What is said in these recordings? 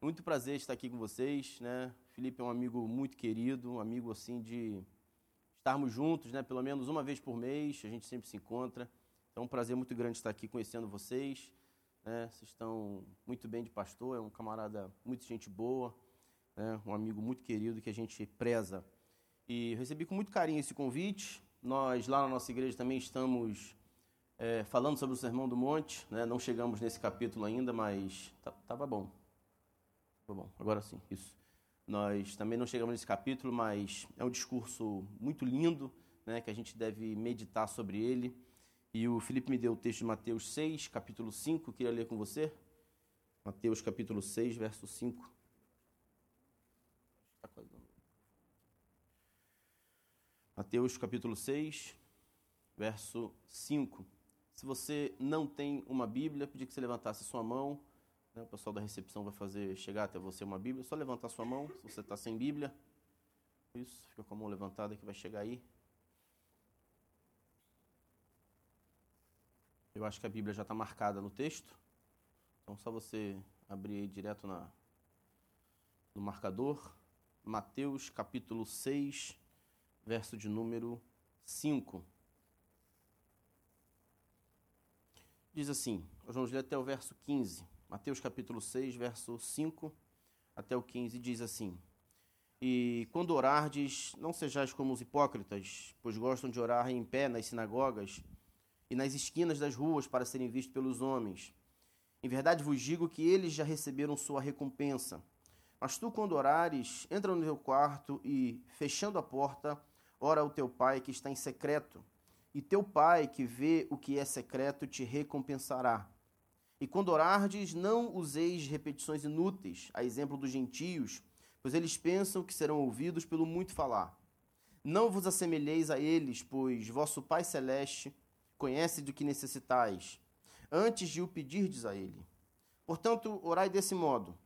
Muito prazer estar aqui com vocês, né? Felipe é um amigo muito querido, um amigo assim de estarmos juntos, né? Pelo menos uma vez por mês, a gente sempre se encontra. Então é um prazer muito grande estar aqui conhecendo vocês, né? Vocês estão muito bem de pastor, é um camarada muito gente boa, né? Um amigo muito querido que a gente preza. E recebi com muito carinho esse convite. Nós lá na nossa igreja também estamos é, falando sobre o Sermão do Monte, né? Não chegamos nesse capítulo ainda, mas estava bom. Tá bom, agora sim, isso. Nós também não chegamos nesse capítulo, mas é um discurso muito lindo, né, que a gente deve meditar sobre ele. E o Felipe me deu o texto de Mateus 6, capítulo 5, queria ler com você. Mateus capítulo 6, verso 5. Mateus capítulo 6, verso 5. Se você não tem uma Bíblia, pedi que você levantasse sua mão? O pessoal da recepção vai fazer chegar até você uma Bíblia. É só levantar sua mão, se você está sem Bíblia. Isso, fica com a mão levantada que vai chegar aí. Eu acho que a Bíblia já está marcada no texto. Então, só você abrir aí direto na, no marcador. Mateus capítulo 6, verso de número 5. Diz assim, nós vamos ler até o verso 15. Mateus capítulo 6, verso 5 até o 15 diz assim: E quando orardes, não sejais como os hipócritas, pois gostam de orar em pé nas sinagogas e nas esquinas das ruas para serem vistos pelos homens. Em verdade vos digo que eles já receberam sua recompensa. Mas tu, quando orares, entra no teu quarto e, fechando a porta, ora ao teu pai que está em secreto. E teu pai, que vê o que é secreto, te recompensará. E quando orardes, não useis repetições inúteis, a exemplo dos gentios, pois eles pensam que serão ouvidos pelo muito falar. Não vos assemelheis a eles, pois vosso Pai Celeste conhece do que necessitais, antes de o pedirdes a Ele. Portanto, orai desse modo: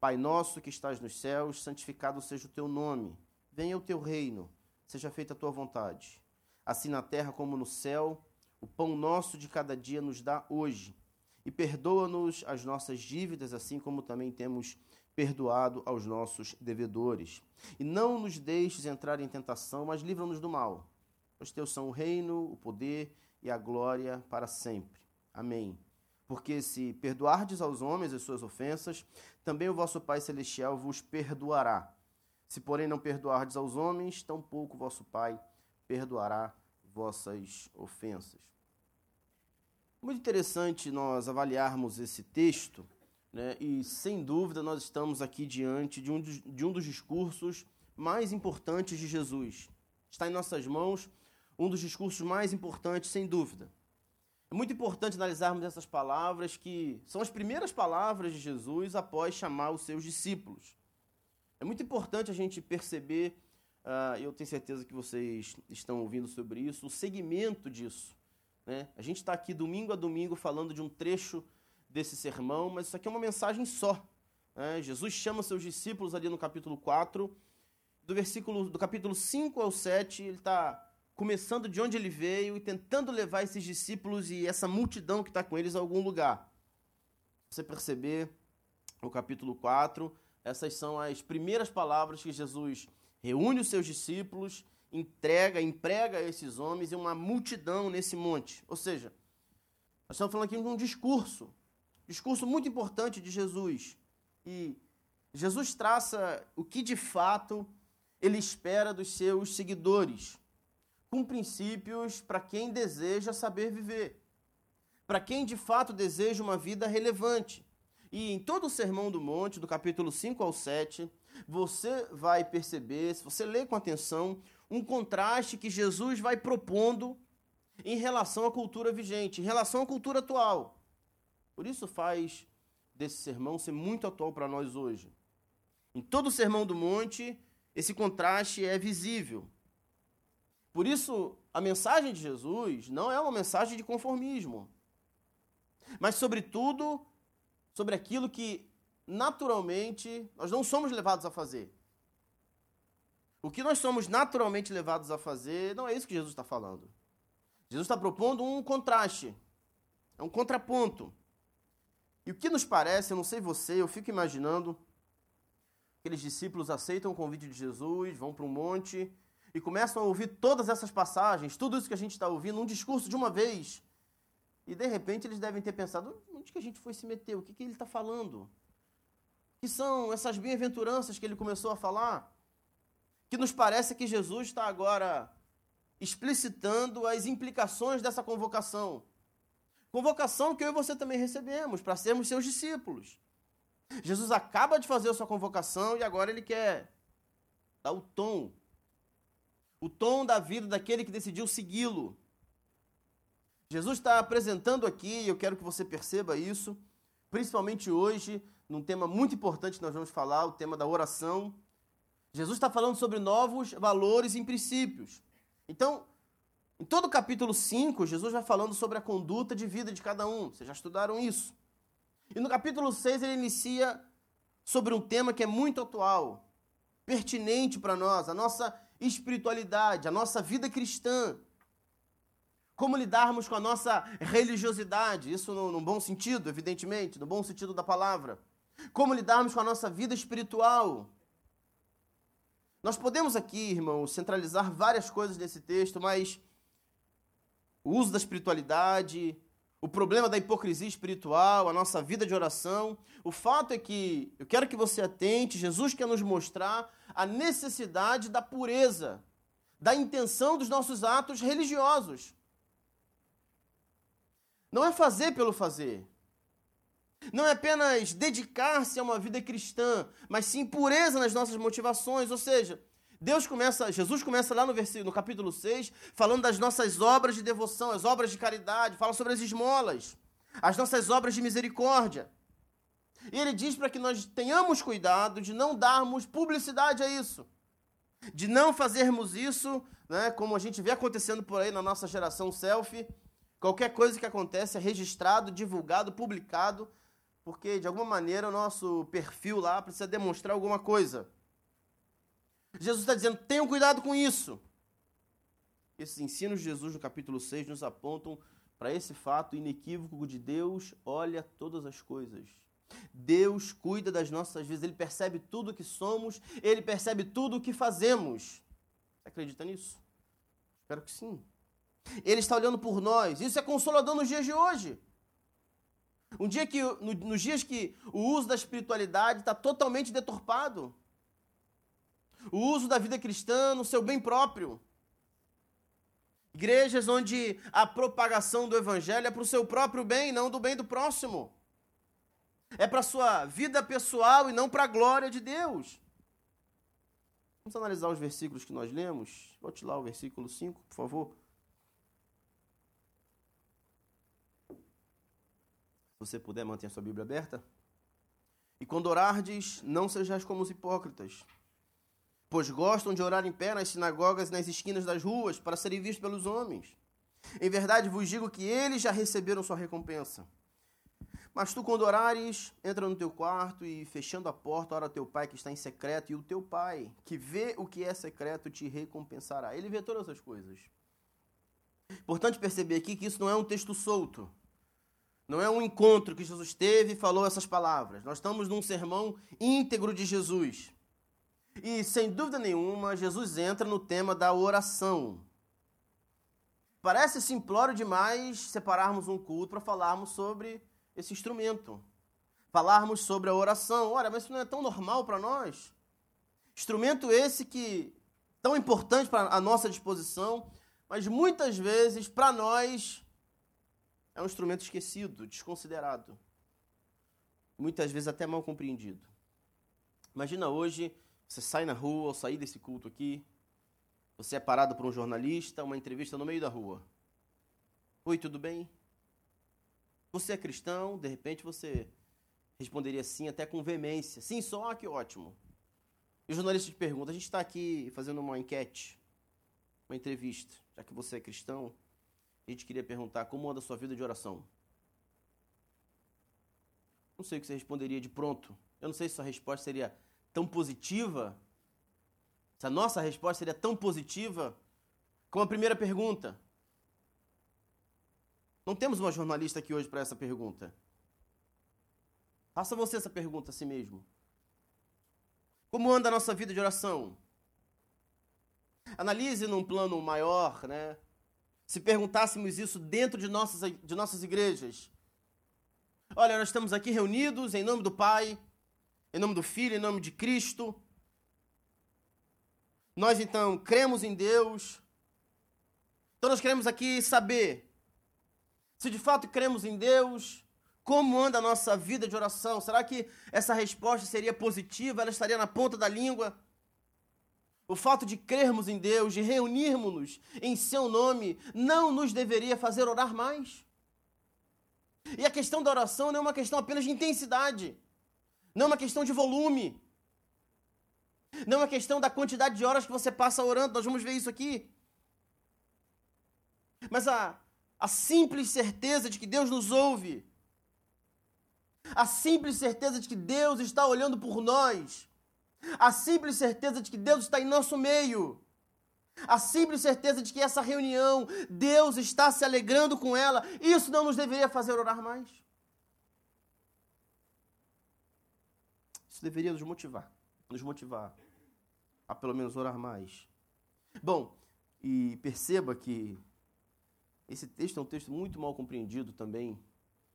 Pai nosso que estás nos céus, santificado seja o teu nome, venha o teu reino, seja feita a tua vontade. Assim na terra como no céu, o pão nosso de cada dia nos dá hoje e perdoa-nos as nossas dívidas, assim como também temos perdoado aos nossos devedores. E não nos deixes entrar em tentação, mas livra-nos do mal. Pois teus são o reino, o poder e a glória para sempre. Amém. Porque se perdoardes aos homens as suas ofensas, também o vosso Pai Celestial vos perdoará. Se, porém, não perdoardes aos homens, tampouco vosso Pai perdoará vossas ofensas. Muito interessante nós avaliarmos esse texto, né, e sem dúvida nós estamos aqui diante de um, dos, de um dos discursos mais importantes de Jesus. Está em nossas mãos um dos discursos mais importantes, sem dúvida. É muito importante analisarmos essas palavras, que são as primeiras palavras de Jesus após chamar os seus discípulos. É muito importante a gente perceber, uh, eu tenho certeza que vocês estão ouvindo sobre isso, o segmento disso. Né? A gente está aqui domingo a domingo falando de um trecho desse sermão, mas isso aqui é uma mensagem só. Né? Jesus chama seus discípulos ali no capítulo 4, do versículo do capítulo 5 ao 7, ele está começando de onde ele veio e tentando levar esses discípulos e essa multidão que está com eles a algum lugar. Você perceber o capítulo 4, essas são as primeiras palavras que Jesus reúne os seus discípulos entrega, emprega esses homens e uma multidão nesse monte. Ou seja, nós estamos falando aqui de um discurso, discurso muito importante de Jesus. E Jesus traça o que de fato ele espera dos seus seguidores, com princípios para quem deseja saber viver, para quem de fato deseja uma vida relevante. E em todo o Sermão do Monte, do capítulo 5 ao 7, você vai perceber, se você ler com atenção, um contraste que Jesus vai propondo em relação à cultura vigente, em relação à cultura atual. Por isso faz desse sermão ser muito atual para nós hoje. Em todo o Sermão do Monte, esse contraste é visível. Por isso, a mensagem de Jesus não é uma mensagem de conformismo, mas, sobretudo, sobre aquilo que naturalmente nós não somos levados a fazer. O que nós somos naturalmente levados a fazer, não é isso que Jesus está falando. Jesus está propondo um contraste, é um contraponto. E o que nos parece, eu não sei você, eu fico imaginando, aqueles discípulos aceitam o convite de Jesus, vão para um monte e começam a ouvir todas essas passagens, tudo isso que a gente está ouvindo, um discurso de uma vez. E de repente eles devem ter pensado: onde que a gente foi se meter? O que, que ele está falando? Que são essas bem-aventuranças que ele começou a falar? Que nos parece que Jesus está agora explicitando as implicações dessa convocação. Convocação que eu e você também recebemos para sermos seus discípulos. Jesus acaba de fazer a sua convocação e agora ele quer dar o tom. O tom da vida daquele que decidiu segui-lo. Jesus está apresentando aqui, e eu quero que você perceba isso, principalmente hoje, num tema muito importante que nós vamos falar, o tema da oração. Jesus está falando sobre novos valores e princípios. Então, em todo o capítulo 5, Jesus vai falando sobre a conduta de vida de cada um. Vocês já estudaram isso. E no capítulo 6 ele inicia sobre um tema que é muito atual, pertinente para nós, a nossa espiritualidade, a nossa vida cristã. Como lidarmos com a nossa religiosidade, isso no, no bom sentido, evidentemente, no bom sentido da palavra. Como lidarmos com a nossa vida espiritual. Nós podemos aqui, irmãos, centralizar várias coisas nesse texto, mas o uso da espiritualidade, o problema da hipocrisia espiritual, a nossa vida de oração. O fato é que eu quero que você atente, Jesus quer nos mostrar a necessidade da pureza, da intenção dos nossos atos religiosos. Não é fazer pelo fazer. Não é apenas dedicar-se a uma vida cristã, mas sim pureza nas nossas motivações, ou seja, Deus começa, Jesus começa lá no versículo, no capítulo 6, falando das nossas obras de devoção, as obras de caridade, fala sobre as esmolas, as nossas obras de misericórdia. E ele diz para que nós tenhamos cuidado de não darmos publicidade a isso, de não fazermos isso, né, como a gente vê acontecendo por aí na nossa geração selfie. Qualquer coisa que acontece é registrado, divulgado, publicado, porque de alguma maneira o nosso perfil lá precisa demonstrar alguma coisa. Jesus está dizendo: tenham cuidado com isso. Esses ensinos de Jesus no capítulo 6 nos apontam para esse fato inequívoco de Deus olha todas as coisas. Deus cuida das nossas vidas, Ele percebe tudo o que somos, Ele percebe tudo o que fazemos. Você acredita nisso? Espero que sim. Ele está olhando por nós. Isso é consolador nos dias de hoje. Um dia que, no, nos dias que o uso da espiritualidade está totalmente deturpado o uso da vida cristã no seu bem próprio. Igrejas onde a propagação do evangelho é para o seu próprio bem, não do bem do próximo. É para a sua vida pessoal e não para a glória de Deus. Vamos analisar os versículos que nós lemos. Volte lá o versículo 5, por favor. Você puder, mantenha sua Bíblia aberta. E quando orardes, não sejais como os hipócritas pois gostam de orar em pé nas sinagogas e nas esquinas das ruas para serem vistos pelos homens. Em verdade vos digo que eles já receberam sua recompensa. Mas tu, quando orares, entra no teu quarto e, fechando a porta, ora teu pai que está em secreto, e o teu pai, que vê o que é secreto, te recompensará. Ele vê todas as coisas. Importante perceber aqui que isso não é um texto solto. Não é um encontro que Jesus teve e falou essas palavras. Nós estamos num sermão íntegro de Jesus. E sem dúvida nenhuma, Jesus entra no tema da oração. Parece simplório demais separarmos um culto para falarmos sobre esse instrumento. Falarmos sobre a oração. Ora, mas isso não é tão normal para nós? Instrumento esse que tão importante para a nossa disposição, mas muitas vezes para nós é um instrumento esquecido, desconsiderado. Muitas vezes até mal compreendido. Imagina hoje você sai na rua, ou sair desse culto aqui, você é parado por um jornalista, uma entrevista no meio da rua. Oi, tudo bem? Você é cristão? De repente você responderia sim, até com veemência. Sim, só, ah, que ótimo. E o jornalista te pergunta: a gente está aqui fazendo uma enquete, uma entrevista, já que você é cristão, a gente queria perguntar como anda a sua vida de oração. Não sei o que você responderia de pronto. Eu não sei se sua resposta seria tão positiva, se a nossa resposta seria tão positiva como a primeira pergunta. Não temos uma jornalista aqui hoje para essa pergunta. Faça você essa pergunta a si mesmo. Como anda a nossa vida de oração? Analise num plano maior, né? Se perguntássemos isso dentro de nossas, de nossas igrejas. Olha, nós estamos aqui reunidos em nome do Pai, em nome do Filho, em nome de Cristo. Nós então cremos em Deus. Então nós queremos aqui saber se de fato cremos em Deus, como anda a nossa vida de oração? Será que essa resposta seria positiva? Ela estaria na ponta da língua? O fato de crermos em Deus, de reunirmos-nos em seu nome, não nos deveria fazer orar mais? E a questão da oração não é uma questão apenas de intensidade, não é uma questão de volume, não é uma questão da quantidade de horas que você passa orando, nós vamos ver isso aqui. Mas a, a simples certeza de que Deus nos ouve, a simples certeza de que Deus está olhando por nós. A simples certeza de que Deus está em nosso meio. A simples certeza de que essa reunião, Deus está se alegrando com ela. Isso não nos deveria fazer orar mais? Isso deveria nos motivar. Nos motivar a pelo menos orar mais. Bom, e perceba que esse texto é um texto muito mal compreendido também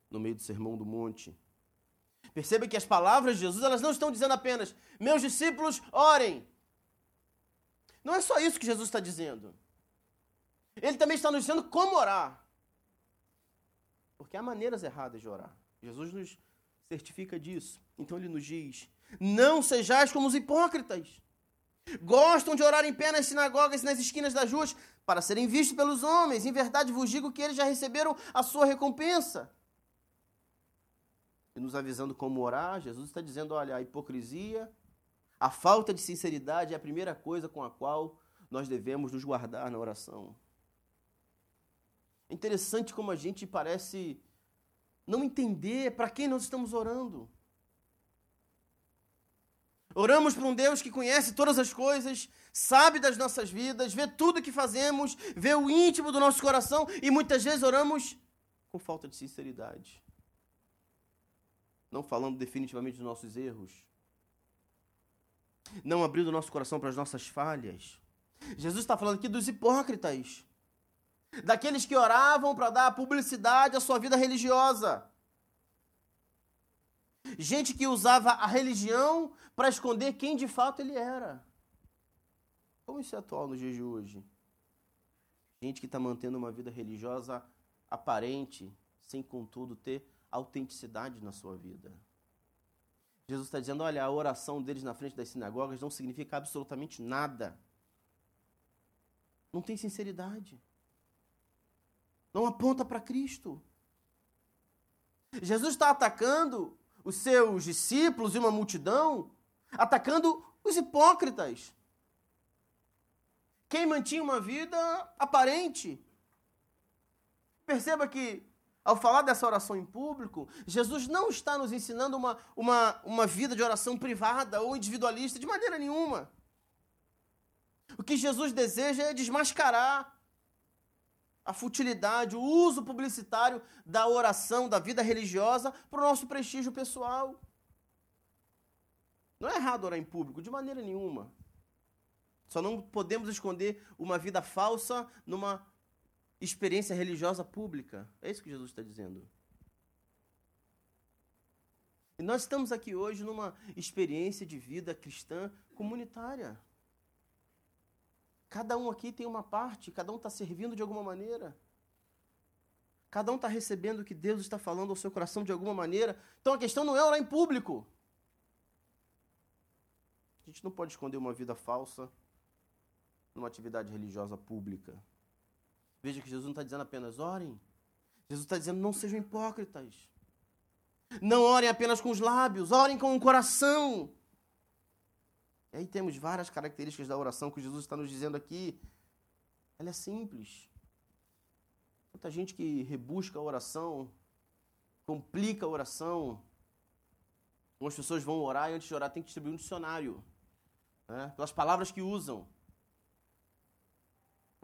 no meio do Sermão do Monte. Perceba que as palavras de Jesus, elas não estão dizendo apenas, meus discípulos, orem. Não é só isso que Jesus está dizendo. Ele também está nos dizendo como orar. Porque há maneiras erradas de orar. Jesus nos certifica disso. Então ele nos diz: Não sejais como os hipócritas. Gostam de orar em pé nas sinagogas e nas esquinas das ruas para serem vistos pelos homens. Em verdade vos digo que eles já receberam a sua recompensa e nos avisando como orar, Jesus está dizendo: olha, a hipocrisia, a falta de sinceridade é a primeira coisa com a qual nós devemos nos guardar na oração. É interessante como a gente parece não entender para quem nós estamos orando. Oramos para um Deus que conhece todas as coisas, sabe das nossas vidas, vê tudo que fazemos, vê o íntimo do nosso coração e muitas vezes oramos com falta de sinceridade não falando definitivamente dos nossos erros, não abrindo nosso coração para as nossas falhas. Jesus está falando aqui dos hipócritas, daqueles que oravam para dar publicidade à sua vida religiosa. Gente que usava a religião para esconder quem de fato ele era. Como isso é atual nos dias hoje? Gente que está mantendo uma vida religiosa aparente, sem contudo ter autenticidade na sua vida. Jesus está dizendo: olha, a oração deles na frente das sinagogas não significa absolutamente nada. Não tem sinceridade. Não aponta para Cristo. Jesus está atacando os seus discípulos e uma multidão, atacando os hipócritas. Quem mantinha uma vida aparente. Perceba que ao falar dessa oração em público, Jesus não está nos ensinando uma, uma, uma vida de oração privada ou individualista de maneira nenhuma. O que Jesus deseja é desmascarar a futilidade, o uso publicitário da oração, da vida religiosa, para o nosso prestígio pessoal. Não é errado orar em público, de maneira nenhuma. Só não podemos esconder uma vida falsa numa experiência religiosa pública. É isso que Jesus está dizendo. E nós estamos aqui hoje numa experiência de vida cristã comunitária. Cada um aqui tem uma parte, cada um está servindo de alguma maneira. Cada um está recebendo o que Deus está falando ao seu coração de alguma maneira. Então a questão não é orar em público. A gente não pode esconder uma vida falsa numa atividade religiosa pública. Veja que Jesus não está dizendo apenas orem. Jesus está dizendo não sejam hipócritas. Não orem apenas com os lábios, orem com o coração. E aí temos várias características da oração que Jesus está nos dizendo aqui. Ela é simples. Muita gente que rebusca a oração, complica a oração. Algumas pessoas vão orar e antes de orar tem que distribuir um dicionário. Né? Pelas palavras que usam.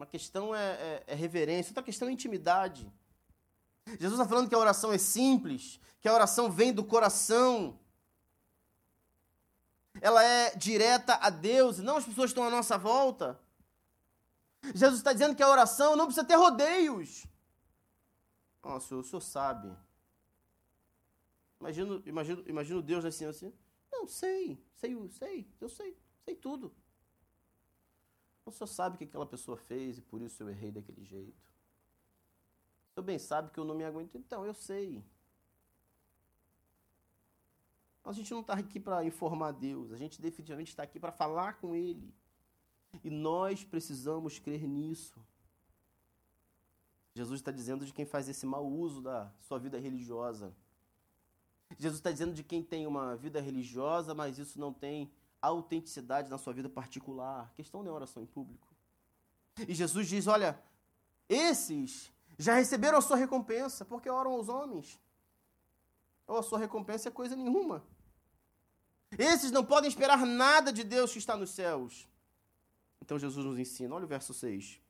Uma questão é, é, é reverência, outra questão é intimidade. Jesus está falando que a oração é simples, que a oração vem do coração. Ela é direta a Deus, e não as pessoas que estão à nossa volta. Jesus está dizendo que a oração não precisa ter rodeios. Nossa, o senhor sabe. Imagino, imagino, imagino Deus assim, assim. Não, sei, sei, sei, eu sei, sei tudo. O senhor sabe o que aquela pessoa fez e por isso eu errei daquele jeito. O senhor bem sabe que eu não me aguento, então eu sei. A gente não está aqui para informar Deus, a gente definitivamente está aqui para falar com Ele. E nós precisamos crer nisso. Jesus está dizendo de quem faz esse mau uso da sua vida religiosa. Jesus está dizendo de quem tem uma vida religiosa, mas isso não tem autenticidade na sua vida particular. Questão não é oração em público. E Jesus diz: olha, esses já receberam a sua recompensa, porque oram aos homens. Ou a sua recompensa é coisa nenhuma. Esses não podem esperar nada de Deus que está nos céus. Então Jesus nos ensina, olha o verso 6.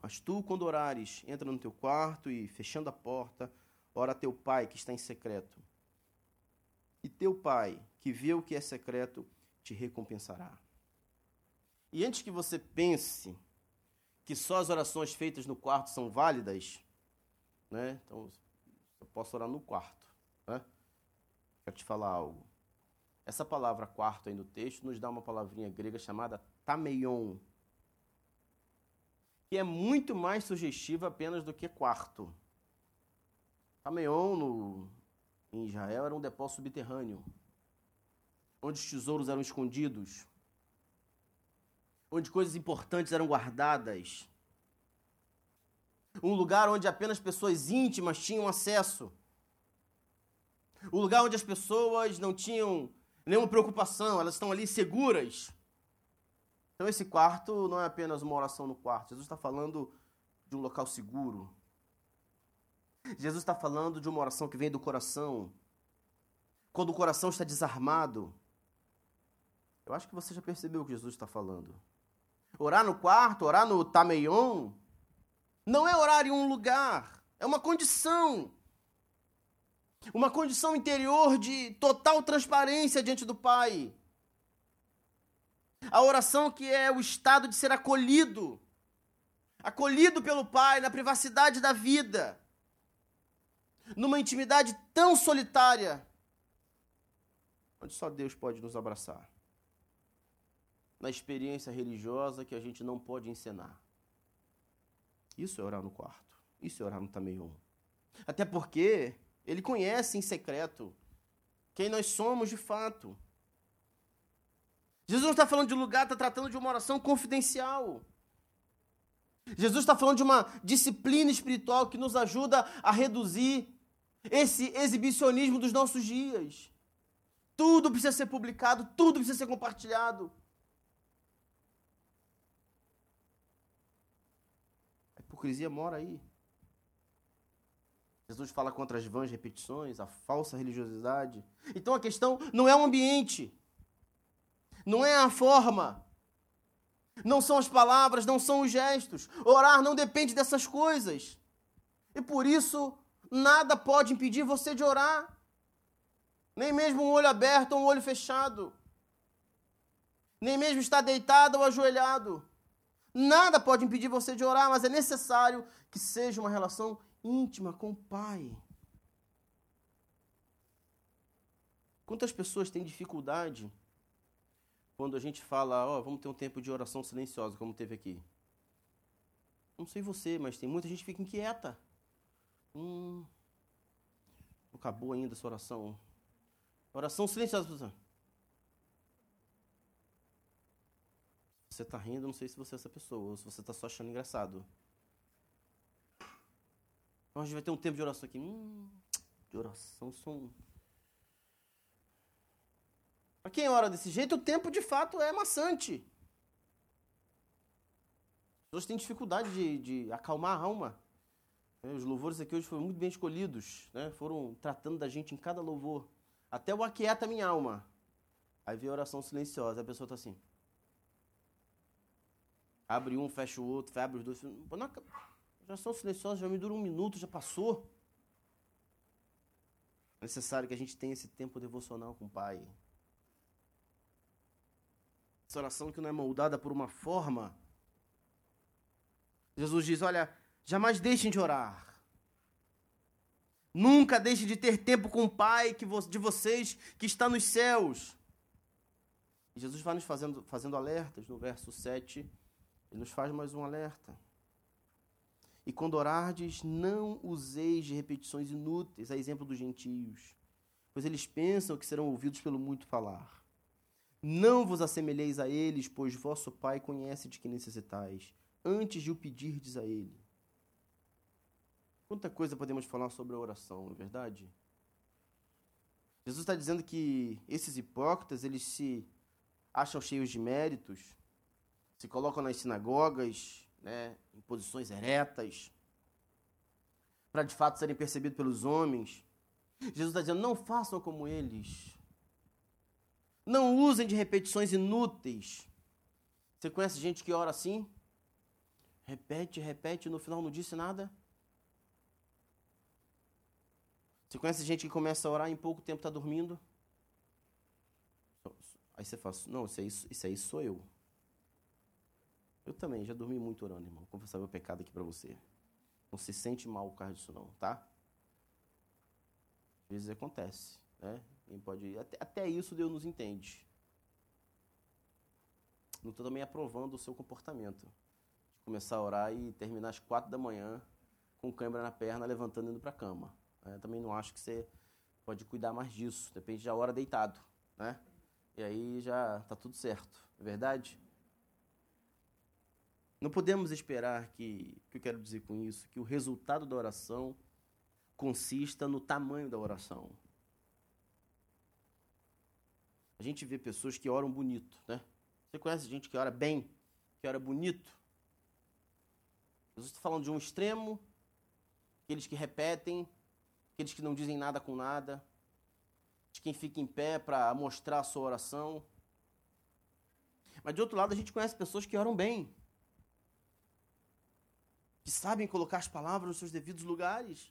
Mas tu, quando orares, entra no teu quarto e, fechando a porta, ora a teu pai que está em secreto. E teu pai, que vê o que é secreto, te recompensará. E antes que você pense que só as orações feitas no quarto são válidas, né? Então, eu posso orar no quarto, né? Quero te falar algo. Essa palavra quarto aí no texto nos dá uma palavrinha grega chamada tameion, que é muito mais sugestiva apenas do que quarto. Tameion, no, em Israel, era um depósito subterrâneo, onde os tesouros eram escondidos, onde coisas importantes eram guardadas, um lugar onde apenas pessoas íntimas tinham acesso, um lugar onde as pessoas não tinham nenhuma preocupação, elas estão ali seguras. Então, esse quarto não é apenas uma oração no quarto. Jesus está falando de um local seguro. Jesus está falando de uma oração que vem do coração. Quando o coração está desarmado. Eu acho que você já percebeu o que Jesus está falando. Orar no quarto, orar no tameion, não é orar em um lugar, é uma condição. Uma condição interior de total transparência diante do Pai. A oração que é o estado de ser acolhido. Acolhido pelo Pai na privacidade da vida. Numa intimidade tão solitária. Onde só Deus pode nos abraçar. Na experiência religiosa que a gente não pode encenar. Isso é orar no quarto. Isso é orar no Tameion. Até porque ele conhece em secreto quem nós somos de fato. Jesus não está falando de lugar, está tratando de uma oração confidencial. Jesus está falando de uma disciplina espiritual que nos ajuda a reduzir esse exibicionismo dos nossos dias. Tudo precisa ser publicado, tudo precisa ser compartilhado. A hipocrisia mora aí. Jesus fala contra as vãs repetições, a falsa religiosidade. Então a questão não é o ambiente, não é a forma, não são as palavras, não são os gestos. Orar não depende dessas coisas. E por isso, nada pode impedir você de orar. Nem mesmo um olho aberto ou um olho fechado. Nem mesmo estar deitado ou ajoelhado. Nada pode impedir você de orar, mas é necessário que seja uma relação íntima com o Pai. Quantas pessoas têm dificuldade quando a gente fala, ó, oh, vamos ter um tempo de oração silenciosa, como teve aqui? Não sei você, mas tem muita gente que fica inquieta. Hum, não acabou ainda essa oração. Oração silenciosa. Você está rindo, não sei se você é essa pessoa, ou se você está só achando engraçado. Então a gente vai ter um tempo de oração aqui. Hum, de oração são. Para quem ora desse jeito, o tempo de fato é maçante. As pessoas têm dificuldade de, de acalmar a alma. É, os louvores aqui hoje foram muito bem escolhidos, né? foram tratando da gente em cada louvor. Até o aquieta minha alma. Aí vem a oração silenciosa, a pessoa está assim. Abre um, fecha o outro, abre os dois. Não, Já são silenciosas, já me dura um minuto, já passou. É necessário que a gente tenha esse tempo devocional com o Pai. Essa oração que não é moldada por uma forma. Jesus diz: Olha, jamais deixem de orar. Nunca deixem de ter tempo com o Pai que de vocês que está nos céus. E Jesus vai nos fazendo, fazendo alertas no verso 7. Ele nos faz mais um alerta. E quando orardes, não useis de repetições inúteis, a exemplo dos gentios, pois eles pensam que serão ouvidos pelo muito falar. Não vos assemelheis a eles, pois vosso Pai conhece de que necessitais, antes de o pedirdes a Ele. Quanta coisa podemos falar sobre a oração, não é verdade? Jesus está dizendo que esses hipócritas, eles se acham cheios de méritos, se colocam nas sinagogas, né, em posições eretas, para de fato serem percebidos pelos homens. Jesus está dizendo: não façam como eles. Não usem de repetições inúteis. Você conhece gente que ora assim? Repete, repete, no final não disse nada? Você conhece gente que começa a orar e em pouco tempo está dormindo? Aí você fala, não, isso aí, isso aí sou eu. Eu também, já dormi muito orando, irmão. Vou confessar meu pecado aqui para você. Não se sente mal por causa disso, não, tá? Às vezes acontece, né? Quem pode até, até isso Deus nos entende. Não estou também aprovando o seu comportamento. De começar a orar e terminar às quatro da manhã com câimbra na perna, levantando e indo para a cama. Eu também não acho que você pode cuidar mais disso. Depende da hora deitado, né? E aí já tá tudo certo, é verdade? Não podemos esperar que, o que eu quero dizer com isso, que o resultado da oração consista no tamanho da oração. A gente vê pessoas que oram bonito, né? Você conhece gente que ora bem, que ora bonito? Jesus está falando de um extremo, aqueles que repetem, aqueles que não dizem nada com nada, de quem fica em pé para mostrar a sua oração. Mas de outro lado, a gente conhece pessoas que oram bem, que sabem colocar as palavras nos seus devidos lugares.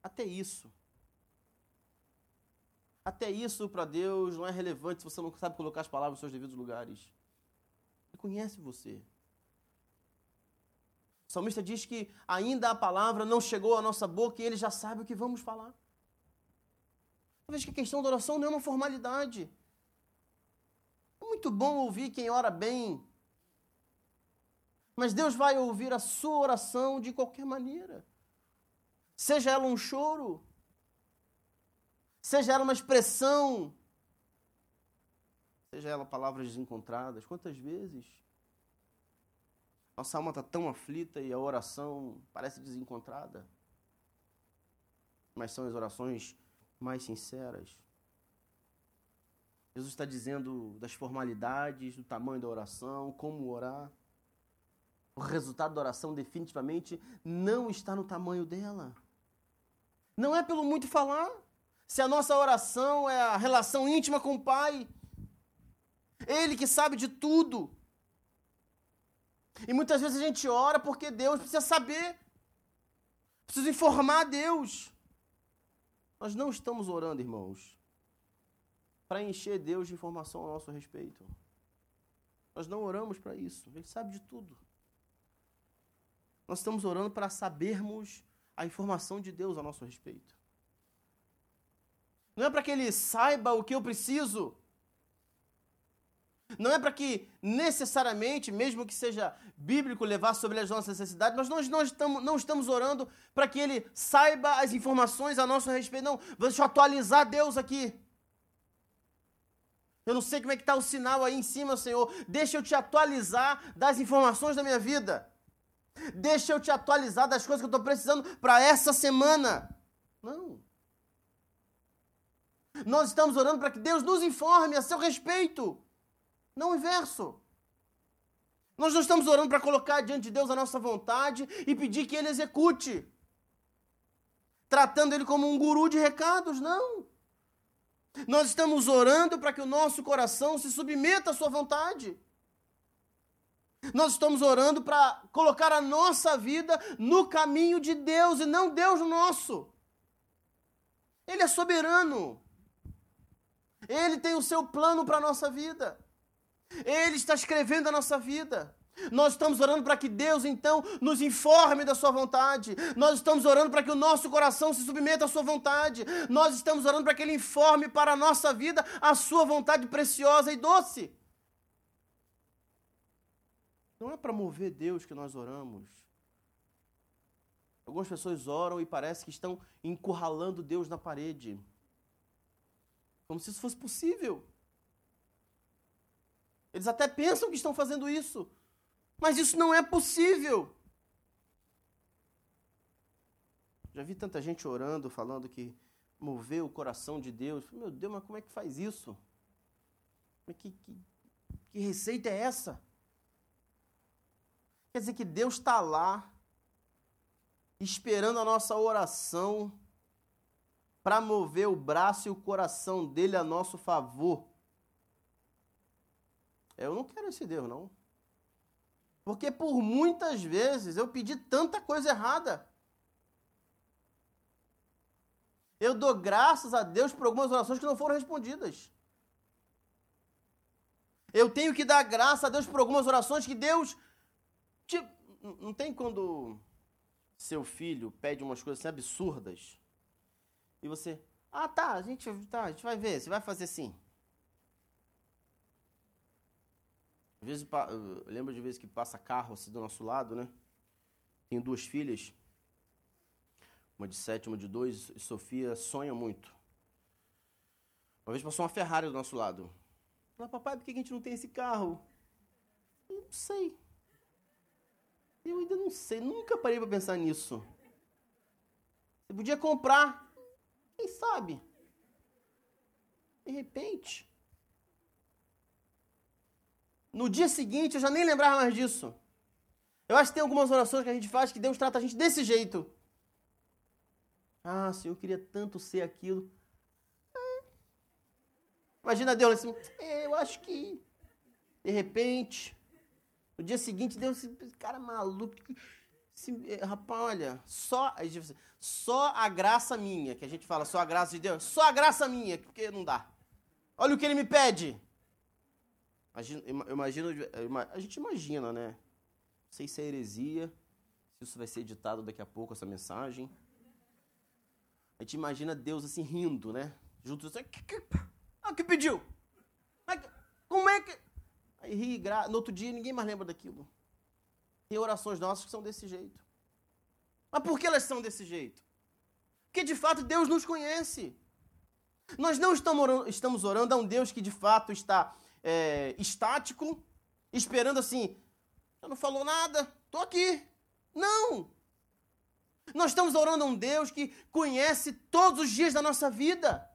Até isso. Até isso para Deus não é relevante se você não sabe colocar as palavras nos seus devidos lugares. Ele conhece você. Salmista diz que ainda a palavra não chegou à nossa boca e ele já sabe o que vamos falar. Talvez que a questão da oração não é uma formalidade. É muito bom ouvir quem ora bem, mas Deus vai ouvir a sua oração de qualquer maneira. Seja ela um choro, seja ela uma expressão, seja ela palavras desencontradas. Quantas vezes nossa alma está tão aflita e a oração parece desencontrada? Mas são as orações mais sinceras. Jesus está dizendo das formalidades, do tamanho da oração, como orar. O resultado da oração definitivamente não está no tamanho dela. Não é pelo muito falar. Se a nossa oração é a relação íntima com o Pai, Ele que sabe de tudo. E muitas vezes a gente ora porque Deus precisa saber, precisa informar a Deus. Nós não estamos orando, irmãos, para encher Deus de informação a nosso respeito. Nós não oramos para isso. Ele sabe de tudo. Nós estamos orando para sabermos a informação de Deus a nosso respeito. Não é para que Ele saiba o que eu preciso. Não é para que necessariamente, mesmo que seja bíblico, levar sobre as nossas necessidades, mas nós não estamos, não estamos orando para que Ele saiba as informações a nosso respeito. Não, deixa eu atualizar Deus aqui. Eu não sei como é que está o sinal aí em cima, Senhor. Deixa eu te atualizar das informações da minha vida. Deixa eu te atualizar das coisas que eu estou precisando para essa semana. Não. Nós estamos orando para que Deus nos informe a seu respeito, não o inverso. Nós não estamos orando para colocar diante de Deus a nossa vontade e pedir que Ele execute, tratando Ele como um guru de recados, não. Nós estamos orando para que o nosso coração se submeta à Sua vontade. Nós estamos orando para colocar a nossa vida no caminho de Deus e não Deus nosso. Ele é soberano. Ele tem o seu plano para a nossa vida. Ele está escrevendo a nossa vida. Nós estamos orando para que Deus, então, nos informe da Sua vontade. Nós estamos orando para que o nosso coração se submeta à Sua vontade. Nós estamos orando para que Ele informe para a nossa vida a Sua vontade preciosa e doce. Não é para mover Deus que nós oramos. Algumas pessoas oram e parece que estão encurralando Deus na parede. Como se isso fosse possível. Eles até pensam que estão fazendo isso, mas isso não é possível. Já vi tanta gente orando, falando que moveu o coração de Deus. Meu Deus, mas como é que faz isso? Que, que, que receita é essa? Quer dizer que Deus está lá, esperando a nossa oração para mover o braço e o coração dele a nosso favor. Eu não quero esse Deus, não. Porque por muitas vezes eu pedi tanta coisa errada. Eu dou graças a Deus por algumas orações que não foram respondidas. Eu tenho que dar graças a Deus por algumas orações que Deus. Não tem quando seu filho pede umas coisas assim absurdas e você. Ah, tá, a gente, tá, a gente vai ver, você vai fazer assim. Às vezes, eu lembro de vezes que passa carro assim do nosso lado, né? Tenho duas filhas, uma de sete, uma de dois, e Sofia sonha muito. Uma vez passou uma Ferrari do nosso lado. Fala, papai, por que a gente não tem esse carro? Não sei. Eu ainda não sei, nunca parei para pensar nisso. Você podia comprar, quem sabe? De repente. No dia seguinte, eu já nem lembrava mais disso. Eu acho que tem algumas orações que a gente faz que Deus trata a gente desse jeito. Ah, Senhor, eu queria tanto ser aquilo. É. Imagina Deus assim, eu acho que, de repente, no dia seguinte, Deus, esse cara maluco. É, rapaz, olha, só, só a graça minha, que a gente fala, só a graça de Deus, só a graça minha, porque não dá. Olha o que ele me pede. Eu imagino, a gente imagina, né? Não sei se é heresia, se isso vai ser editado daqui a pouco, essa mensagem. A gente imagina Deus assim rindo, né? Junto assim, ah, que pediu? Como é que. Aí ri, gra... no outro dia ninguém mais lembra daquilo. Tem orações nossas que são desse jeito. Mas por que elas são desse jeito? Porque de fato Deus nos conhece. Nós não estamos orando, estamos orando a um Deus que de fato está é, estático, esperando assim, eu não falou nada, estou aqui. Não! Nós estamos orando a um Deus que conhece todos os dias da nossa vida.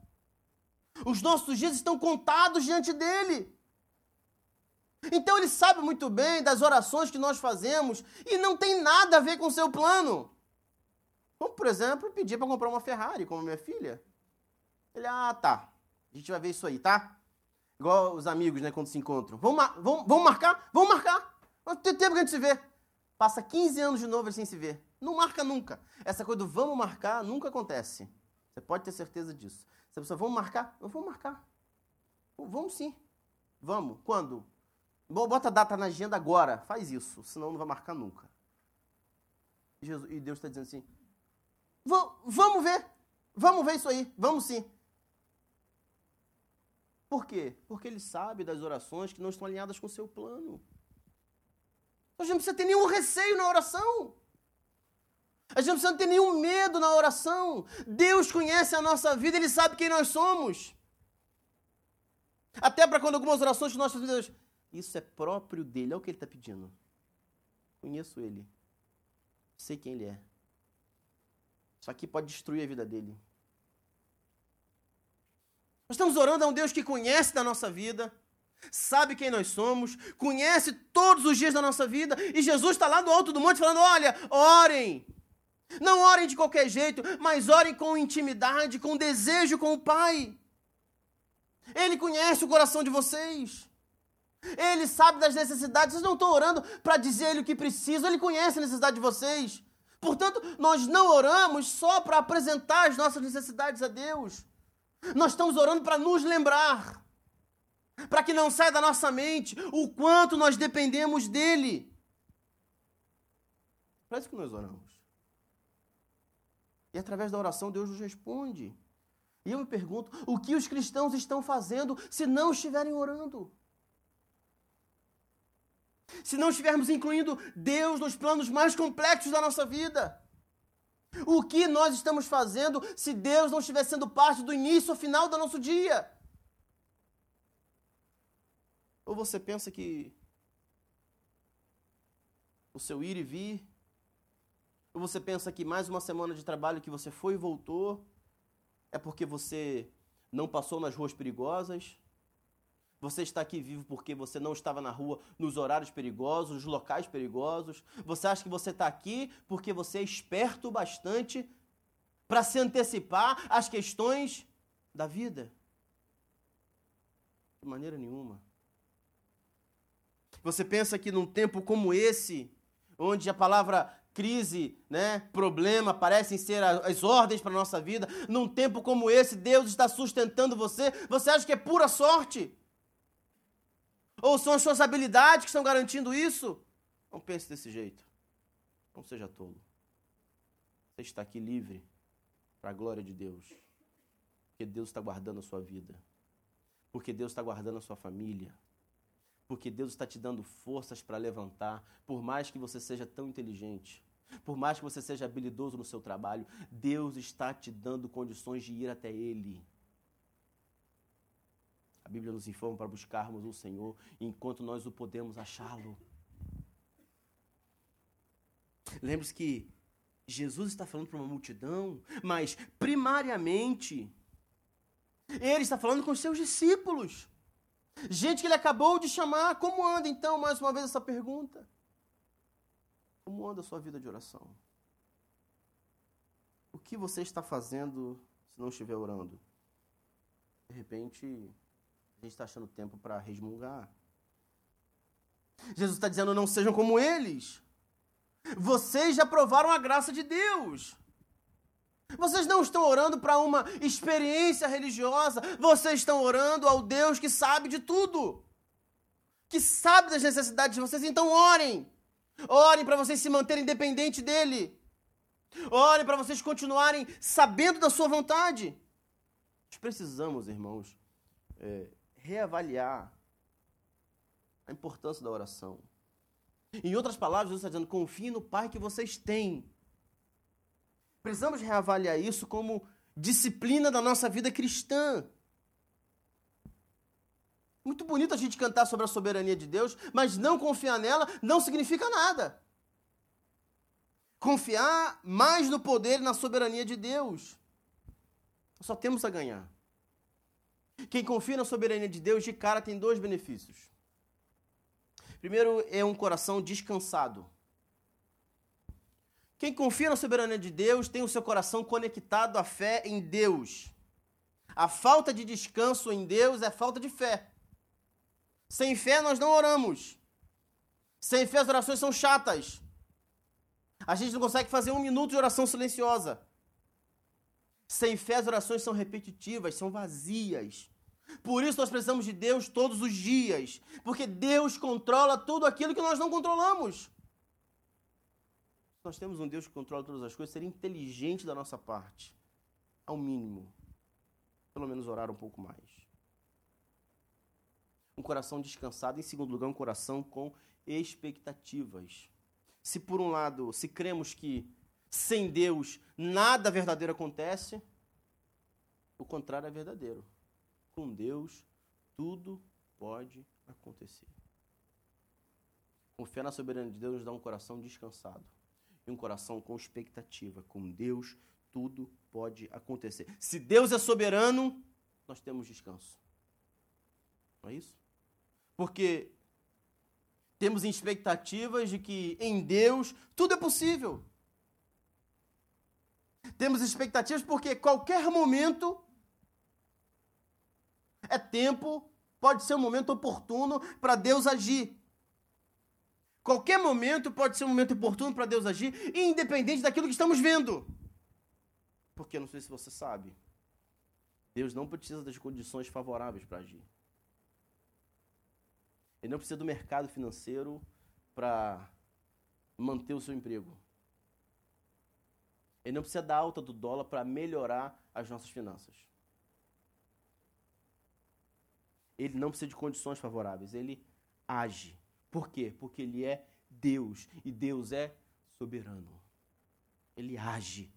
Os nossos dias estão contados diante dele. Então ele sabe muito bem das orações que nós fazemos e não tem nada a ver com o seu plano. Como, por exemplo, pedir para comprar uma Ferrari, como minha filha. Ele, ah, tá. A gente vai ver isso aí, tá? Igual os amigos, né, quando se encontram. Vamos, vamos, vamos marcar? Vamos marcar. Tem tempo que a gente se vê. Passa 15 anos de novo sem se ver. Não marca nunca. Essa coisa do vamos marcar nunca acontece. Você pode ter certeza disso. Se a pessoa, vamos marcar? Eu vou marcar. Vamos sim. Vamos. Quando? Bota a data na agenda agora. Faz isso, senão não vai marcar nunca. E Deus está dizendo assim: vamos ver. Vamos ver isso aí. Vamos sim. Por quê? Porque ele sabe das orações que não estão alinhadas com o seu plano. A gente não precisa ter nenhum receio na oração. A gente não precisa ter nenhum medo na oração. Deus conhece a nossa vida, Ele sabe quem nós somos. Até para quando algumas orações que nós fazemos, isso é próprio dele, é o que ele está pedindo. Conheço ele. Sei quem ele é. Isso aqui pode destruir a vida dele. Nós estamos orando a um Deus que conhece da nossa vida, sabe quem nós somos, conhece todos os dias da nossa vida, e Jesus está lá do alto do monte falando: olha, orem. Não orem de qualquer jeito, mas orem com intimidade, com desejo com o Pai. Ele conhece o coração de vocês. Ele sabe das necessidades. Vocês não estão orando para dizer ele o que precisa. Ele conhece a necessidade de vocês. Portanto, nós não oramos só para apresentar as nossas necessidades a Deus. Nós estamos orando para nos lembrar, para que não saia da nossa mente o quanto nós dependemos dele. Para isso que nós oramos. E através da oração Deus nos responde. E eu me pergunto, o que os cristãos estão fazendo se não estiverem orando? Se não estivermos incluindo Deus nos planos mais complexos da nossa vida? O que nós estamos fazendo se Deus não estiver sendo parte do início ao final do nosso dia? Ou você pensa que o seu ir e vir, ou você pensa que mais uma semana de trabalho que você foi e voltou, é porque você não passou nas ruas perigosas? Você está aqui vivo porque você não estava na rua nos horários perigosos, nos locais perigosos. Você acha que você está aqui porque você é esperto bastante para se antecipar às questões da vida? De maneira nenhuma. Você pensa que num tempo como esse, onde a palavra crise, né, problema parecem ser as ordens para a nossa vida, num tempo como esse, Deus está sustentando você, você acha que é pura sorte? Ou são as suas habilidades que estão garantindo isso? Não pense desse jeito. Não seja tolo. Você está aqui livre para a glória de Deus. Porque Deus está guardando a sua vida. Porque Deus está guardando a sua família. Porque Deus está te dando forças para levantar. Por mais que você seja tão inteligente. Por mais que você seja habilidoso no seu trabalho. Deus está te dando condições de ir até Ele. A Bíblia nos informa para buscarmos o Senhor enquanto nós o podemos achá-lo. Lembre-se que Jesus está falando para uma multidão, mas primariamente ele está falando com os seus discípulos. Gente que ele acabou de chamar. Como anda então, mais uma vez, essa pergunta? Como anda a sua vida de oração? O que você está fazendo se não estiver orando? De repente, a gente está achando tempo para resmungar. Jesus está dizendo: não sejam como eles. Vocês já provaram a graça de Deus. Vocês não estão orando para uma experiência religiosa, vocês estão orando ao Deus que sabe de tudo, que sabe das necessidades de vocês. Então, orem. Orem para vocês se manterem dependentes dEle. Orem para vocês continuarem sabendo da Sua vontade. Nós precisamos, irmãos, é, reavaliar a importância da oração. Em outras palavras, Jesus está dizendo: confie no Pai que vocês têm. Precisamos reavaliar isso como disciplina da nossa vida cristã. Muito bonito a gente cantar sobre a soberania de Deus, mas não confiar nela não significa nada. Confiar mais no poder e na soberania de Deus. Só temos a ganhar. Quem confia na soberania de Deus, de cara, tem dois benefícios. Primeiro, é um coração descansado. Quem confia na soberania de Deus tem o seu coração conectado à fé em Deus. A falta de descanso em Deus é falta de fé. Sem fé nós não oramos. Sem fé as orações são chatas. A gente não consegue fazer um minuto de oração silenciosa. Sem fé as orações são repetitivas, são vazias. Por isso nós precisamos de Deus todos os dias, porque Deus controla tudo aquilo que nós não controlamos. Nós temos um Deus que controla todas as coisas, seria inteligente da nossa parte, ao mínimo, pelo menos orar um pouco mais. Um coração descansado, em segundo lugar, um coração com expectativas. Se por um lado, se cremos que sem Deus nada verdadeiro acontece, o contrário é verdadeiro com Deus, tudo pode acontecer. Confiar na soberania de Deus nos dá um coração descansado e um coração com expectativa. Com Deus, tudo pode acontecer. Se Deus é soberano, nós temos descanso. Não é isso? Porque temos expectativas de que em Deus tudo é possível. Temos expectativas porque qualquer momento é tempo pode ser um momento oportuno para Deus agir. Qualquer momento pode ser um momento oportuno para Deus agir, independente daquilo que estamos vendo. Porque não sei se você sabe, Deus não precisa das condições favoráveis para agir. Ele não precisa do mercado financeiro para manter o seu emprego. Ele não precisa da alta do dólar para melhorar as nossas finanças. Ele não precisa de condições favoráveis, ele age. Por quê? Porque ele é Deus e Deus é soberano. Ele age.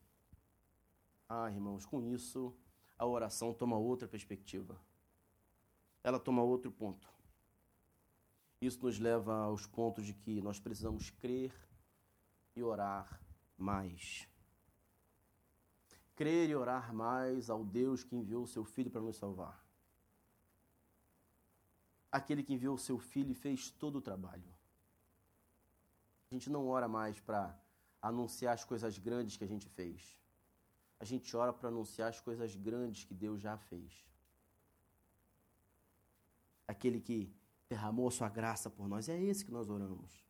Ah, irmãos, com isso a oração toma outra perspectiva. Ela toma outro ponto. Isso nos leva aos pontos de que nós precisamos crer e orar mais. Crer e orar mais ao Deus que enviou o seu Filho para nos salvar. Aquele que enviou o seu Filho e fez todo o trabalho. A gente não ora mais para anunciar as coisas grandes que a gente fez. A gente ora para anunciar as coisas grandes que Deus já fez. Aquele que derramou a sua graça por nós, é esse que nós oramos.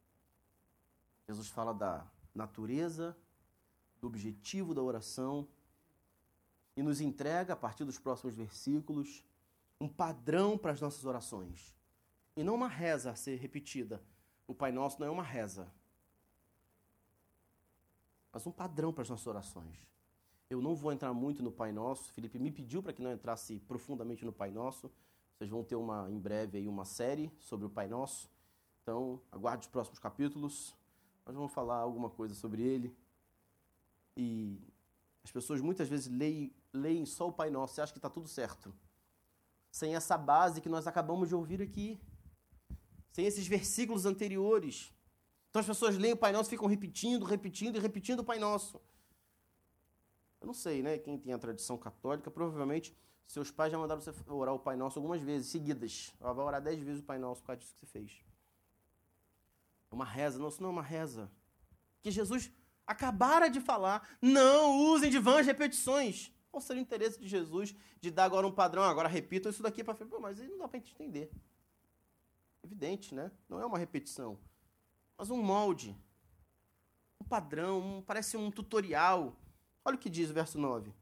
Jesus fala da natureza, do objetivo da oração e nos entrega, a partir dos próximos versículos, um padrão para as nossas orações. E não uma reza a ser repetida. O Pai Nosso não é uma reza, mas um padrão para as nossas orações. Eu não vou entrar muito no Pai Nosso. Felipe me pediu para que não entrasse profundamente no Pai Nosso. Vocês vão ter uma em breve aí uma série sobre o Pai Nosso. Então, aguarde os próximos capítulos. Nós vamos falar alguma coisa sobre ele. E as pessoas muitas vezes leem, leem só o Pai Nosso e acham que está tudo certo. Sem essa base que nós acabamos de ouvir aqui. Sem esses versículos anteriores. Então as pessoas leem o Pai Nosso e ficam repetindo, repetindo e repetindo o Pai Nosso. Eu não sei, né? Quem tem a tradição católica, provavelmente seus pais já mandaram você orar o Pai Nosso algumas vezes, seguidas. Ela vai orar dez vezes o Pai Nosso por causa disso que você fez. É uma reza. Não, isso não é uma reza. Que Jesus acabara de falar. Não usem de vãs repetições. Qual seria o interesse de Jesus de dar agora um padrão? Agora repita isso daqui para frente. Mas aí não dá para a gente entender. Evidente, né? Não é uma repetição. Mas um molde. Um padrão. Um, parece um tutorial. Olha o que diz o verso 9.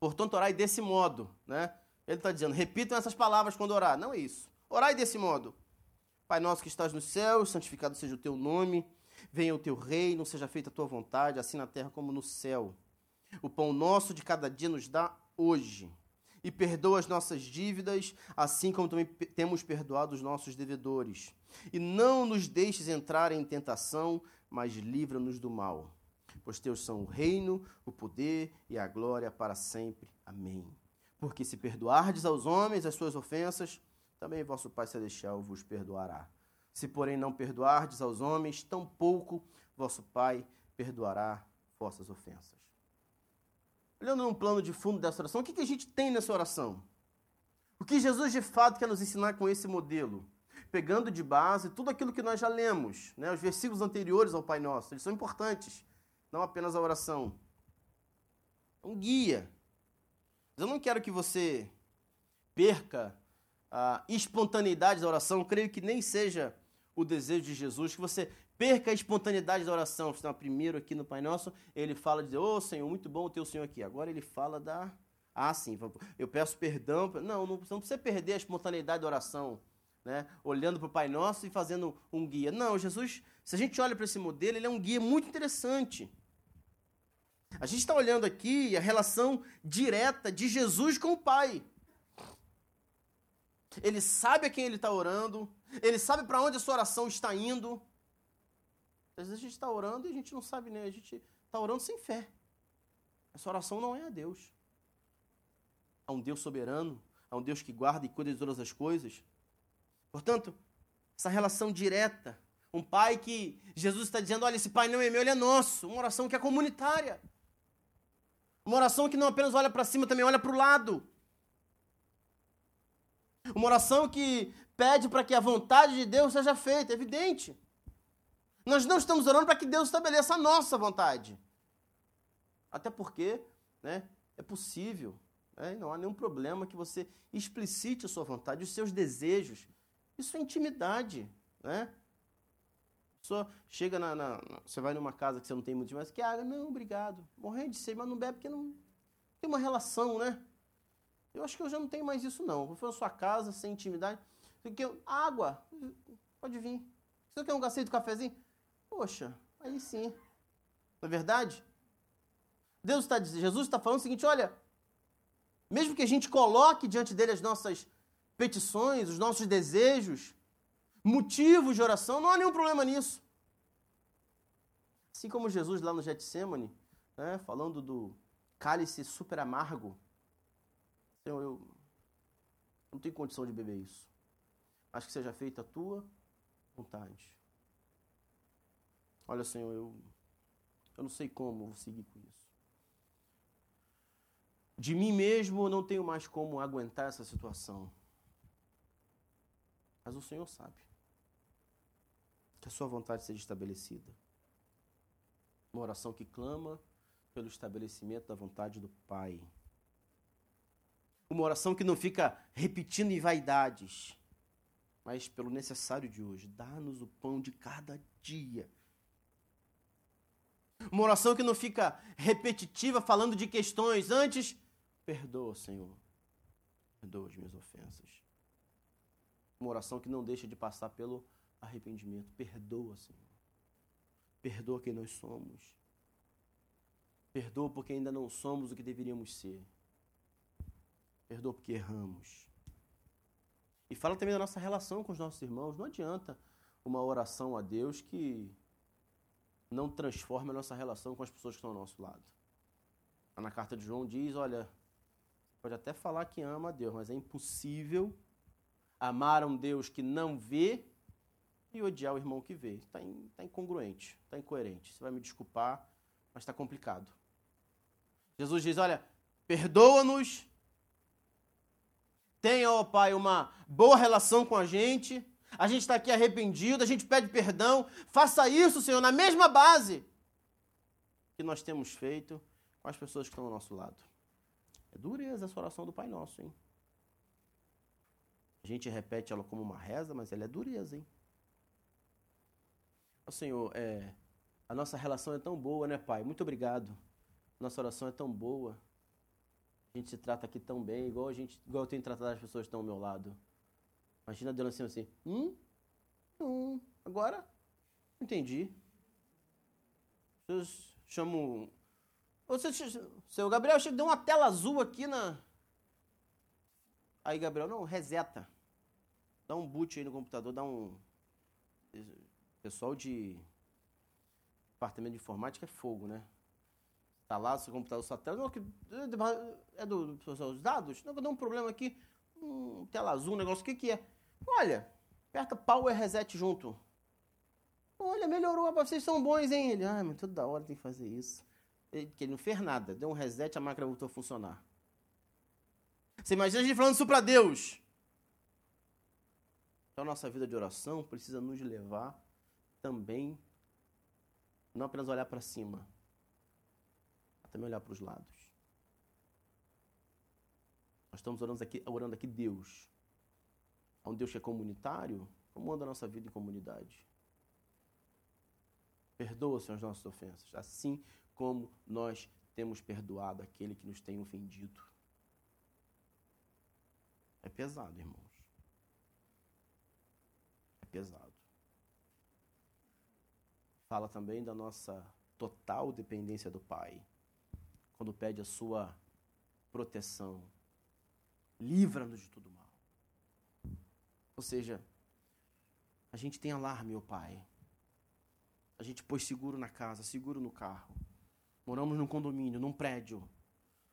Portanto, orai desse modo, né? Ele está dizendo, repitam essas palavras quando orar. Não é isso. Orai desse modo. Pai nosso que estás nos céus, santificado seja o teu nome. Venha o teu reino, seja feita a tua vontade, assim na terra como no céu. O pão nosso de cada dia nos dá hoje. E perdoa as nossas dívidas, assim como também temos perdoado os nossos devedores. E não nos deixes entrar em tentação, mas livra-nos do mal pois teus são o reino, o poder e a glória para sempre. Amém. Porque se perdoardes aos homens as suas ofensas, também vosso Pai Celestial vos perdoará. Se, porém, não perdoardes aos homens, tampouco vosso Pai perdoará vossas ofensas. Olhando num plano de fundo dessa oração, o que, que a gente tem nessa oração? O que Jesus de fato quer nos ensinar com esse modelo? Pegando de base tudo aquilo que nós já lemos, né? os versículos anteriores ao Pai Nosso, eles são importantes não apenas a oração. Um guia. Eu não quero que você perca a espontaneidade da oração. Eu creio que nem seja o desejo de Jesus, que você perca a espontaneidade da oração. Então, primeiro aqui no Pai Nosso, ele fala de, ô oh, Senhor, muito bom o Senhor aqui. Agora ele fala da, ah, sim, eu peço perdão. Não, não, não precisa perder a espontaneidade da oração, né? Olhando para o Pai Nosso e fazendo um guia. Não, Jesus, se a gente olha para esse modelo, ele é um guia muito interessante. A gente está olhando aqui a relação direta de Jesus com o Pai. Ele sabe a quem ele está orando, ele sabe para onde a sua oração está indo. Às vezes a gente está orando e a gente não sabe nem, a gente está orando sem fé. Essa oração não é a Deus. Há um Deus soberano, há um Deus que guarda e cuida de todas as coisas. Portanto, essa relação direta, um pai que Jesus está dizendo: olha, esse pai não é meu, ele é nosso. Uma oração que é comunitária. Uma oração que não apenas olha para cima, também olha para o lado. Uma oração que pede para que a vontade de Deus seja feita, é evidente. Nós não estamos orando para que Deus estabeleça a nossa vontade. Até porque né, é possível É, não há nenhum problema que você explicite a sua vontade, os seus desejos. Isso é intimidade, né? Só chega na, na, Você vai numa casa que você não tem muito mais, que água? Não, obrigado. Morrendo de sede, mas não bebe porque não tem uma relação, né? Eu acho que eu já não tenho mais isso, não. Vou na sua casa, sem intimidade. Água, pode vir. Você quer um cacete de cafezinho? Poxa, aí sim. Não é verdade? Deus está Jesus está falando o seguinte: olha, mesmo que a gente coloque diante dele as nossas petições, os nossos desejos, motivos de oração, não há nenhum problema nisso. Assim como Jesus lá no Getsemane, né, falando do cálice super amargo, eu não tenho condição de beber isso. Acho que seja feita a tua vontade. Olha, Senhor, eu, eu não sei como vou seguir com isso. De mim mesmo eu não tenho mais como aguentar essa situação. Mas o Senhor sabe que a sua vontade seja estabelecida. Uma oração que clama pelo estabelecimento da vontade do Pai. Uma oração que não fica repetindo em vaidades, mas pelo necessário de hoje. Dá-nos o pão de cada dia. Uma oração que não fica repetitiva, falando de questões. Antes, perdoa, Senhor. Perdoa as minhas ofensas. Uma oração que não deixa de passar pelo arrependimento. Perdoa, Senhor. Perdoa quem nós somos. Perdoa porque ainda não somos o que deveríamos ser. Perdoa porque erramos. E fala também da nossa relação com os nossos irmãos. Não adianta uma oração a Deus que não transforme a nossa relação com as pessoas que estão ao nosso lado. Na carta de João diz: olha, pode até falar que ama a Deus, mas é impossível amar um Deus que não vê e odiar o irmão que vê. Está tá incongruente, está incoerente. Você vai me desculpar, mas está complicado. Jesus diz: olha, perdoa-nos, tenha, ó Pai, uma boa relação com a gente. A gente está aqui arrependido, a gente pede perdão. Faça isso, Senhor, na mesma base que nós temos feito com as pessoas que estão ao nosso lado. É dureza essa oração do Pai Nosso, hein? A gente repete ela como uma reza, mas ela é dureza, hein? Ó Senhor, é, a nossa relação é tão boa, né, Pai? Muito obrigado. Nossa oração é tão boa. A gente se trata aqui tão bem, igual, a gente, igual eu tenho tratado as pessoas que estão ao meu lado. Imagina Deus assim, assim, hum? Hum, agora? Entendi. Vocês chamam... Você, seu Gabriel, deu uma tela azul aqui na... Aí, Gabriel, não, reseta. Dá um boot aí no computador, dá um... Pessoal de departamento de informática é fogo, né? Tá lá, seu computador só tela. Não, é do, dos dados? Não, dá um problema aqui. Um, tela azul, negócio. O que, que é? Olha, aperta Power Reset junto. Olha, melhorou, vocês são bons, hein? Ele, ah, mas toda hora tem que fazer isso. Ele, ele não fez nada, deu um reset, a máquina voltou a funcionar. Você imagina a gente falando isso para Deus. Então, a nossa vida de oração precisa nos levar também, não apenas olhar para cima, também olhar para os lados. Nós estamos orando aqui, orando aqui Deus. Há um Deus que é comunitário, como anda a nossa vida em comunidade? Perdoa-se as nossas ofensas, assim como nós temos perdoado aquele que nos tem ofendido. É pesado, irmãos. É pesado. Fala também da nossa total dependência do Pai, quando pede a sua proteção. Livra-nos de tudo mal. Ou seja, a gente tem alarme, meu Pai. A gente pôs seguro na casa, seguro no carro. Moramos num condomínio, num prédio.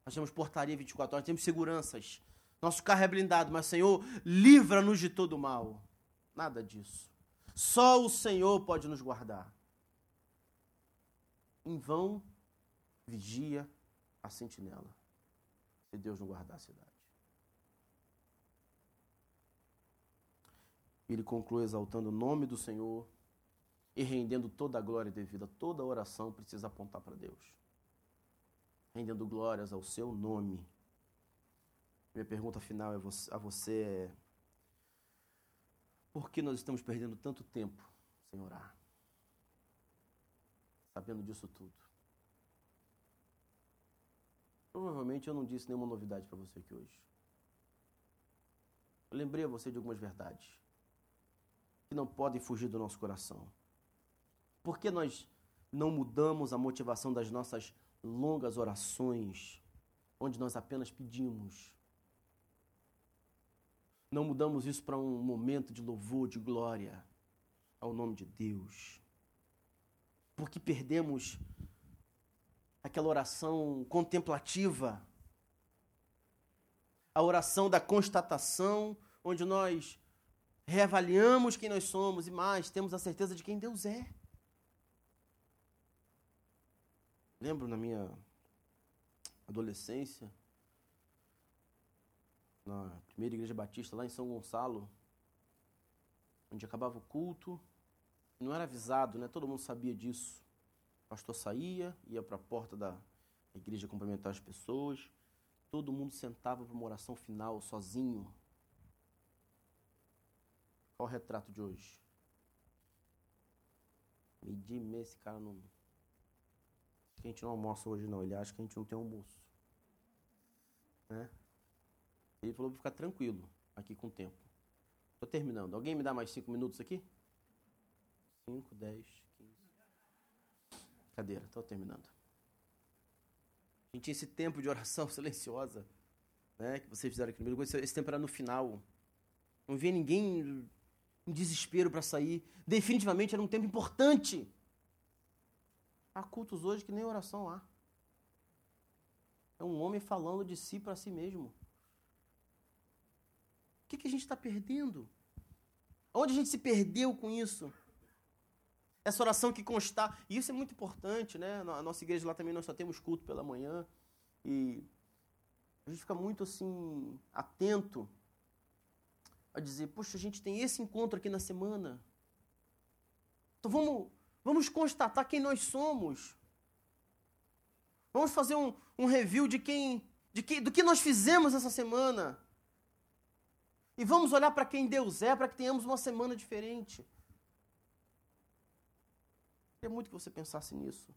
Nós temos portaria 24 horas, temos seguranças. Nosso carro é blindado, mas Senhor, livra-nos de todo mal. Nada disso. Só o Senhor pode nos guardar. Em vão vigia a sentinela, se Deus não guardar a cidade. Ele conclui exaltando o nome do Senhor e rendendo toda a glória devida. Toda oração precisa apontar para Deus. Rendendo glórias ao seu nome. Minha pergunta final a você é: por que nós estamos perdendo tanto tempo sem orar? Sabendo disso tudo. Provavelmente eu não disse nenhuma novidade para você aqui hoje. Eu lembrei a você de algumas verdades que não podem fugir do nosso coração. Por que nós não mudamos a motivação das nossas longas orações, onde nós apenas pedimos? Não mudamos isso para um momento de louvor, de glória ao nome de Deus. Porque perdemos aquela oração contemplativa, a oração da constatação, onde nós reavaliamos quem nós somos e mais, temos a certeza de quem Deus é. Lembro na minha adolescência, na primeira igreja batista lá em São Gonçalo, onde acabava o culto, não era avisado, né? Todo mundo sabia disso. O pastor saía, ia para a porta da igreja cumprimentar as pessoas. Todo mundo sentava para uma oração final sozinho. Qual o retrato de hoje? Medir me esse cara não. Que a gente não almoça hoje não. Ele acha que a gente não tem almoço. Né? Ele falou para ficar tranquilo aqui com o tempo. Estou terminando. Alguém me dá mais cinco minutos aqui? Cinco, dez, quinze. Cadeira, estou terminando. A gente esse tempo de oração silenciosa, né? Que vocês fizeram aqui no meio. Esse tempo era no final. Não via ninguém em desespero para sair. Definitivamente era um tempo importante. Há cultos hoje que nem oração há. É um homem falando de si para si mesmo. O que, que a gente está perdendo? Onde a gente se perdeu com isso? Essa oração que constar. E isso é muito importante, né? Na nossa igreja lá também nós só temos culto pela manhã. E a gente fica muito assim, atento a dizer, poxa, a gente tem esse encontro aqui na semana. Então vamos, vamos constatar quem nós somos. Vamos fazer um, um review de quem, de que, do que nós fizemos essa semana. E vamos olhar para quem Deus é, para que tenhamos uma semana diferente. Queria muito que você pensasse nisso.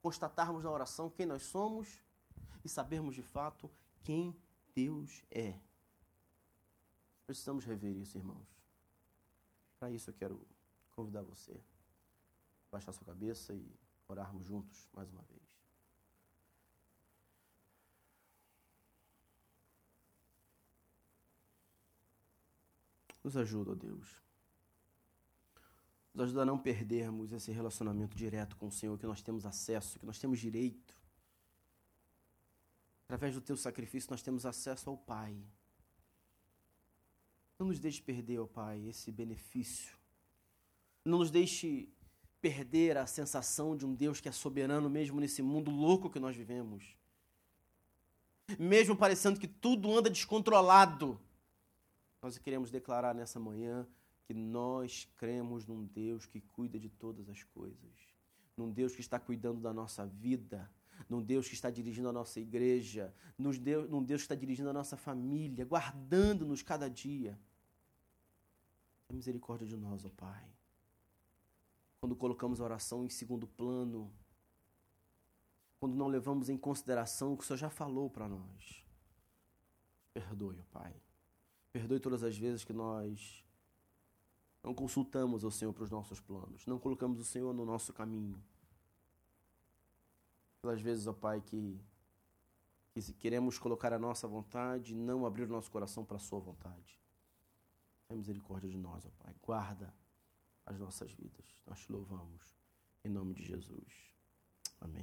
Constatarmos na oração quem nós somos e sabermos de fato quem Deus é. Precisamos rever isso, irmãos. Para isso eu quero convidar você a baixar sua cabeça e orarmos juntos mais uma vez. Nos ajuda, ó Deus. Nos ajuda a não perdermos esse relacionamento direto com o Senhor, que nós temos acesso, que nós temos direito. Através do teu sacrifício, nós temos acesso ao Pai. Não nos deixe perder, ó Pai, esse benefício. Não nos deixe perder a sensação de um Deus que é soberano mesmo nesse mundo louco que nós vivemos. Mesmo parecendo que tudo anda descontrolado nós queremos declarar nessa manhã que nós cremos num Deus que cuida de todas as coisas, num Deus que está cuidando da nossa vida, num Deus que está dirigindo a nossa igreja, num Deus que está dirigindo a nossa família, guardando-nos cada dia. Tenha misericórdia de nós, ó Pai. Quando colocamos a oração em segundo plano, quando não levamos em consideração o que o Senhor já falou para nós. Perdoe, ó Pai. Perdoe todas as vezes que nós não consultamos o Senhor para os nossos planos, não colocamos o Senhor no nosso caminho. Pelas vezes, ó Pai, que, que queremos colocar a nossa vontade e não abrir o nosso coração para a Sua vontade. Tenha misericórdia de nós, ó Pai. Guarda as nossas vidas. Nós te louvamos. Em nome de Jesus. Amém.